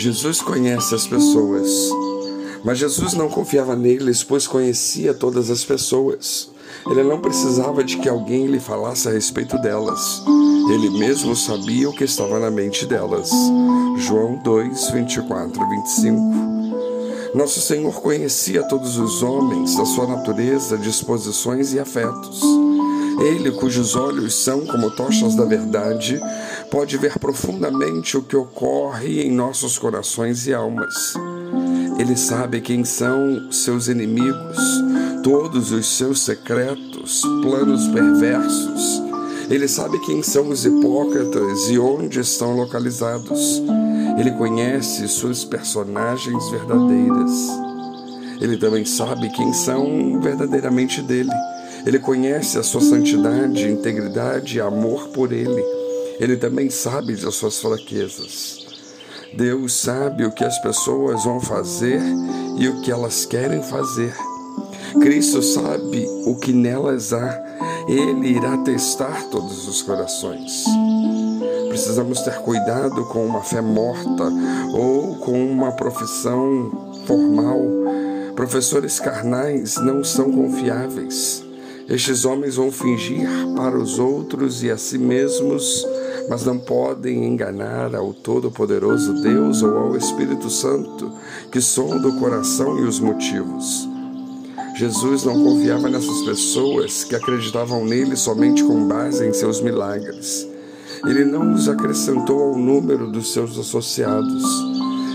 Jesus conhece as pessoas, mas Jesus não confiava neles, pois conhecia todas as pessoas. Ele não precisava de que alguém lhe falasse a respeito delas. Ele mesmo sabia o que estava na mente delas. João 2, 24 25. Nosso Senhor conhecia todos os homens, a sua natureza, disposições e afetos. Ele, cujos olhos são como tochas da verdade, pode ver profundamente o que ocorre em nossos corações e almas. Ele sabe quem são seus inimigos, todos os seus secretos, planos perversos. Ele sabe quem são os hipócritas e onde estão localizados. Ele conhece suas personagens verdadeiras. Ele também sabe quem são verdadeiramente dele. Ele conhece a sua santidade, integridade e amor por ele. Ele também sabe das suas fraquezas. Deus sabe o que as pessoas vão fazer e o que elas querem fazer. Cristo sabe o que nelas há. Ele irá testar todos os corações. Precisamos ter cuidado com uma fé morta ou com uma profissão formal. Professores carnais não são confiáveis. Estes homens vão fingir para os outros e a si mesmos, mas não podem enganar ao Todo-Poderoso Deus ou ao Espírito Santo, que sonda o coração e os motivos. Jesus não confiava nessas pessoas que acreditavam nele somente com base em seus milagres. Ele não os acrescentou ao número dos seus associados.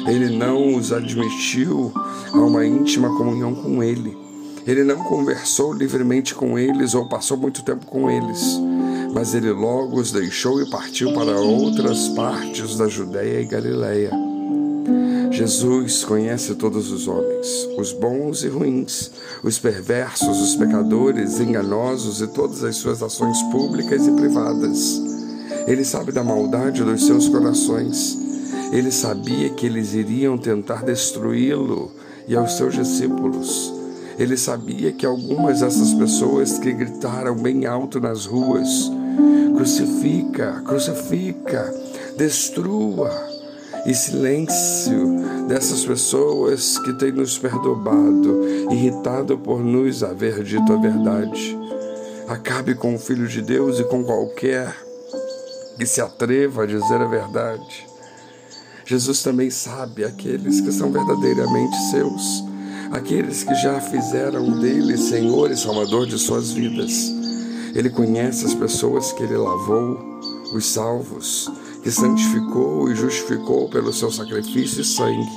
Ele não os admitiu a uma íntima comunhão com ele. Ele não conversou livremente com eles ou passou muito tempo com eles, mas ele logo os deixou e partiu para outras partes da Judéia e Galiléia. Jesus conhece todos os homens, os bons e ruins, os perversos, os pecadores, enganosos e todas as suas ações públicas e privadas. Ele sabe da maldade dos seus corações. Ele sabia que eles iriam tentar destruí-lo e aos seus discípulos. Ele sabia que algumas dessas pessoas que gritaram bem alto nas ruas: crucifica, crucifica, destrua. E silêncio dessas pessoas que têm nos perturbado, irritado por nos haver dito a verdade. Acabe com o Filho de Deus e com qualquer que se atreva a dizer a verdade. Jesus também sabe aqueles que são verdadeiramente seus aqueles que já fizeram dele Senhor e Salvador de suas vidas. Ele conhece as pessoas que ele lavou, os salvos, que santificou e justificou pelo seu sacrifício e sangue.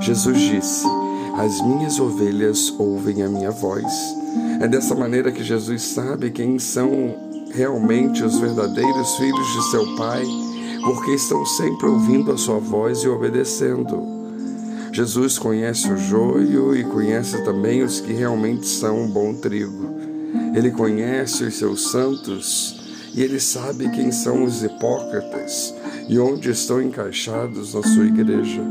Jesus disse: As minhas ovelhas ouvem a minha voz. É dessa maneira que Jesus sabe quem são realmente os verdadeiros filhos de seu Pai, porque estão sempre ouvindo a sua voz e obedecendo. Jesus conhece o joio e conhece também os que realmente são um bom trigo. Ele conhece os seus santos e ele sabe quem são os hipócritas e onde estão encaixados na sua igreja.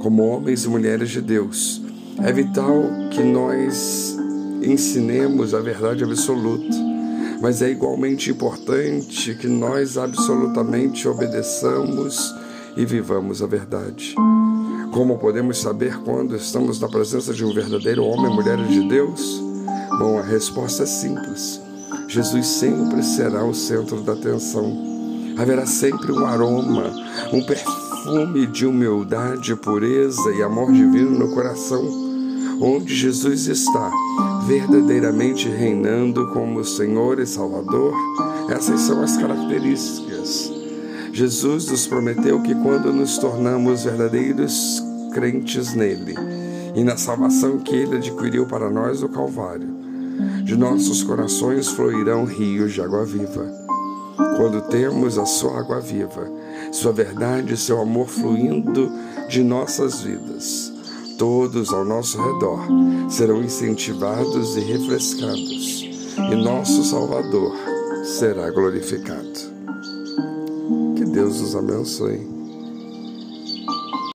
Como homens e mulheres de Deus, é vital que nós ensinemos a verdade absoluta, mas é igualmente importante que nós absolutamente obedeçamos e vivamos a verdade. Como podemos saber quando estamos na presença de um verdadeiro homem e mulher de Deus? Bom, a resposta é simples. Jesus sempre será o centro da atenção. Haverá sempre um aroma, um perfume de humildade, pureza e amor divino no coração, onde Jesus está, verdadeiramente reinando como Senhor e Salvador. Essas são as características. Jesus nos prometeu que quando nos tornamos verdadeiros crentes nele e na salvação que ele adquiriu para nós no Calvário. De nossos corações fluirão rios de água viva. Quando temos a sua água viva, sua verdade e seu amor fluindo de nossas vidas, todos ao nosso redor serão incentivados e refrescados, e nosso Salvador será glorificado. Deus os abençoe.